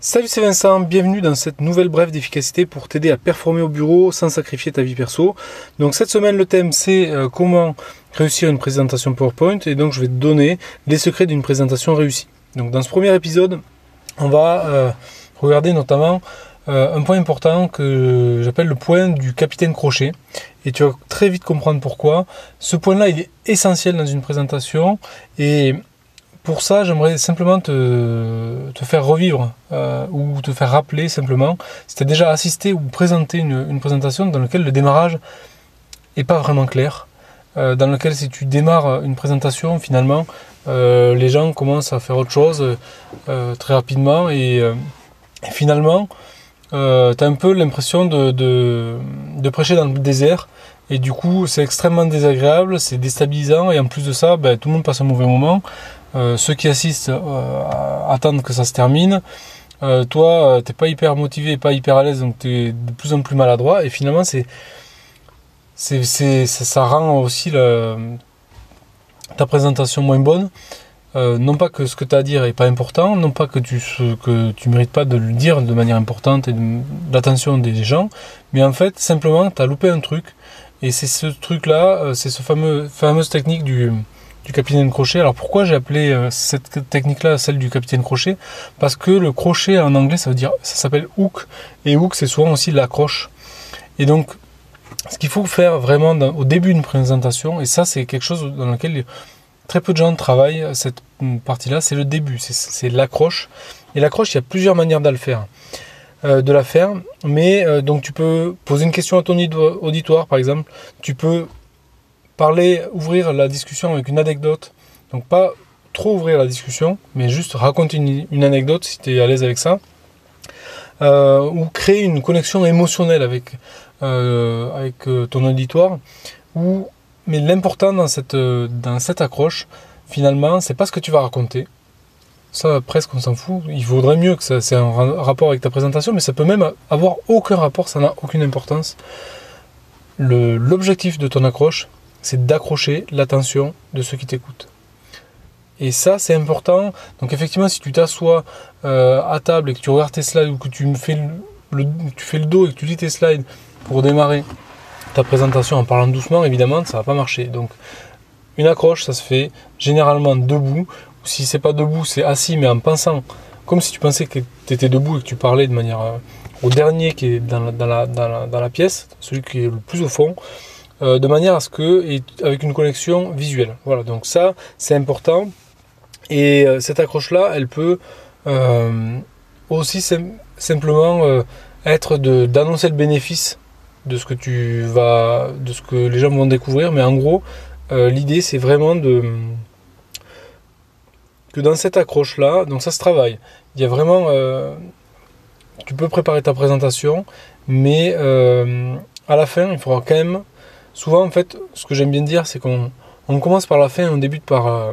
Salut c'est Vincent, bienvenue dans cette nouvelle brève d'efficacité pour t'aider à performer au bureau sans sacrifier ta vie perso. Donc cette semaine le thème c'est euh, comment réussir une présentation PowerPoint et donc je vais te donner les secrets d'une présentation réussie. Donc dans ce premier épisode on va euh, regarder notamment euh, un point important que j'appelle le point du capitaine crochet et tu vas très vite comprendre pourquoi. Ce point là il est essentiel dans une présentation et pour ça, j'aimerais simplement te, faire revivre euh, ou te faire rappeler simplement. Si tu as déjà assisté ou présenté une, présentation dans laquelle le démarrage n'est pas vraiment clair, euh, dans lequel si tu démarres une présentation, finalement, euh, les gens commencent à faire autre chose très rapidement et, finalement, tu as un peu l'impression de, de, prêcher dans le désert. Et du coup, c'est extrêmement désagréable, c'est déstabilisant, et en plus de ça, ben, tout le monde passe un mauvais moment. Euh, ceux qui assistent euh, attendent que ça se termine. Euh, toi, t'es pas hyper motivé, pas hyper à l'aise, donc tu es de plus en plus maladroit. Et finalement, c'est, c'est, ça rend aussi ta présentation moins bonne. Non pas que ce que tu as à dire est pas important, non pas que tu que tu mérites pas de le dire de manière importante et de, l'attention des gens, mais en fait simplement tu as loupé un truc et c'est ce truc là, c'est ce fameux fameuse technique du du capitaine crochet. Alors pourquoi j'ai appelé euh, cette technique-là celle du capitaine crochet? Parce que le crochet en anglais ça veut dire ça s'appelle hook et hook c'est souvent aussi l'accroche. Et donc ce qu'il faut faire vraiment au début d'une présentation et ça c'est quelque chose dans lequel très peu de gens travaillent cette partie-là, c'est le début, c'est l'accroche. Et l'accroche, il y a plusieurs manières de le faire. Euh, de la faire, mais euh, donc tu peux poser une question à ton auditoire par exemple, tu peux parler, ouvrir la discussion avec une anecdote. Donc pas trop ouvrir la discussion, mais juste raconter une, anecdote si tu es à l'aise avec ça. Euh, ou créer une connexion émotionnelle avec, euh, avec euh, ton auditoire. Ou, mais l'important dans cette, accroche, finalement, c'est pas ce que tu vas raconter. Ça, presque, on s'en fout. Il vaudrait mieux que ça c'est un rapport avec ta présentation, mais ça peut même avoir aucun rapport, ça n'a aucune importance. L'objectif de ton accroche, c'est d'accrocher l'attention de ceux qui t'écoutent. Et ça, c'est important. Donc effectivement, si tu t'assois euh, à table et que tu regardes tes slides ou que tu, me fais le, tu fais le dos et que tu lis tes slides pour démarrer ta présentation en parlant doucement, évidemment, ça va pas marcher. Donc une accroche, ça se fait généralement debout. Ou si c'est pas debout, c'est assis, mais en pensant, comme si tu pensais que tu étais debout et que tu parlais de manière euh, au dernier qui est dans la, dans la pièce, celui qui est le plus au fond. Euh, de manière à ce que, et avec une connexion visuelle. Voilà, donc ça, c'est important. Et euh, cette accroche-là, elle peut aussi simplement être d'annoncer le bénéfice de ce que tu vas, de ce que les gens vont découvrir. Mais en gros, l'idée, c'est vraiment de que dans cette accroche-là, donc ça se travaille. Il y a vraiment, tu peux préparer ta présentation, mais à la fin, il faudra quand même souvent, en fait, ce que j'aime bien dire, c'est qu'on commence par la fin, on débute par. Euh,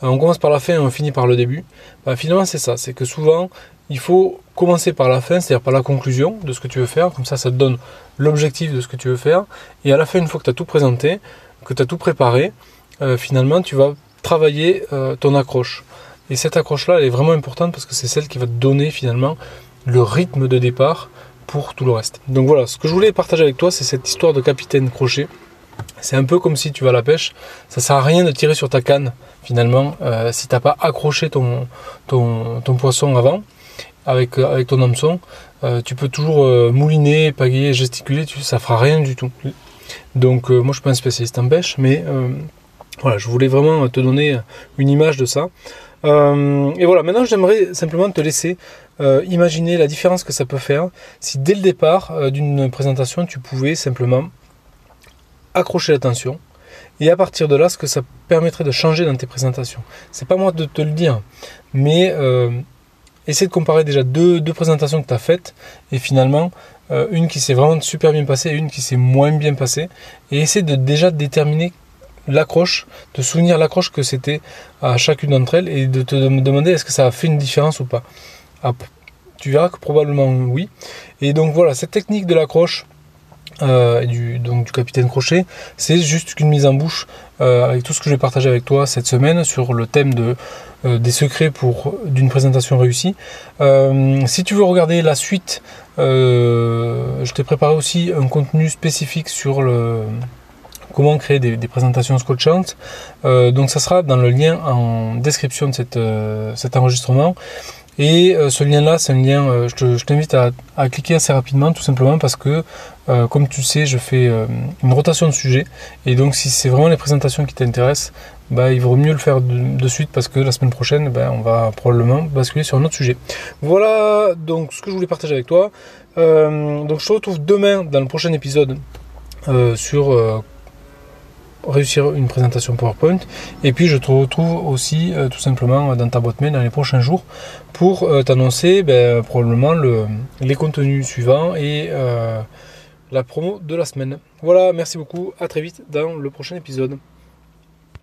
commence par la fin et on finit par le début. Bah, finalement, c'est ça. C'est que souvent, il faut commencer par la fin, c'est-à-dire par la conclusion de ce que tu veux faire. Comme ça, ça te donne l'objectif de ce que tu veux faire. Et à la fin, une fois que tu as tout présenté, que tu as tout préparé, euh, finalement, tu vas travailler euh, ton accroche. Et cette accroche-là, elle est vraiment importante parce que c'est celle qui va te donner finalement le rythme de départ pour tout le reste. Donc voilà, ce que je voulais partager avec toi, c'est cette histoire de capitaine crochet. C'est un peu comme si tu vas à la pêche. Ça sert à rien de tirer sur ta canne finalement euh, si t'as pas accroché ton, poisson avant avec, euh, avec ton hameçon. Euh, tu peux toujours mouliner, pagayer, gesticuler, tu, ça fera rien du tout. Donc moi je suis pas un spécialiste en pêche, mais voilà, je voulais vraiment te donner une image de ça. Euh, et voilà, maintenant j'aimerais simplement te laisser euh, imaginer la différence que ça peut faire si dès le départ euh, d'une présentation tu pouvais simplement accrocher l'attention et à partir de là ce que ça permettrait de changer dans tes présentations. C'est pas moi de te le dire, mais essaie de comparer déjà deux, présentations que tu as faites et finalement une qui s'est vraiment super bien passée et une qui s'est moins bien passée et essaie de déjà déterminer l'accroche, de souvenir l'accroche que c'était à chacune d'entre elles et de te demander est-ce que ça a fait une différence ou pas. Ah, tu verras que probablement oui. Et donc voilà, cette technique de l'accroche, et du, donc du capitaine Crochet, c'est juste qu'une mise en bouche avec tout ce que je vais partager avec toi cette semaine sur le thème de, des secrets pour d'une présentation réussie. si tu veux regarder la suite, je t'ai préparé aussi un contenu spécifique sur le comment créer des, présentations scotchantes. Euh, donc ça sera dans le lien en description de euh, cet enregistrement. Et euh, ce lien-là, c'est un lien, je t'invite à, cliquer assez rapidement, tout simplement parce que, comme tu sais, je fais une rotation de sujets. Et donc, si c'est vraiment les présentations qui t'intéressent, bah, il vaut mieux le faire de, suite parce que la semaine prochaine, bah, on va probablement basculer sur un autre sujet. Voilà donc ce que je voulais partager avec toi. donc, je te retrouve demain dans le prochain épisode sur réussir une présentation PowerPoint. Et puis je te retrouve aussi euh, tout simplement dans ta boîte mail dans les prochains jours pour euh, t'annoncer ben, probablement le, les contenus suivants et euh, la promo de la semaine. Voilà, merci beaucoup, à très vite dans le prochain épisode.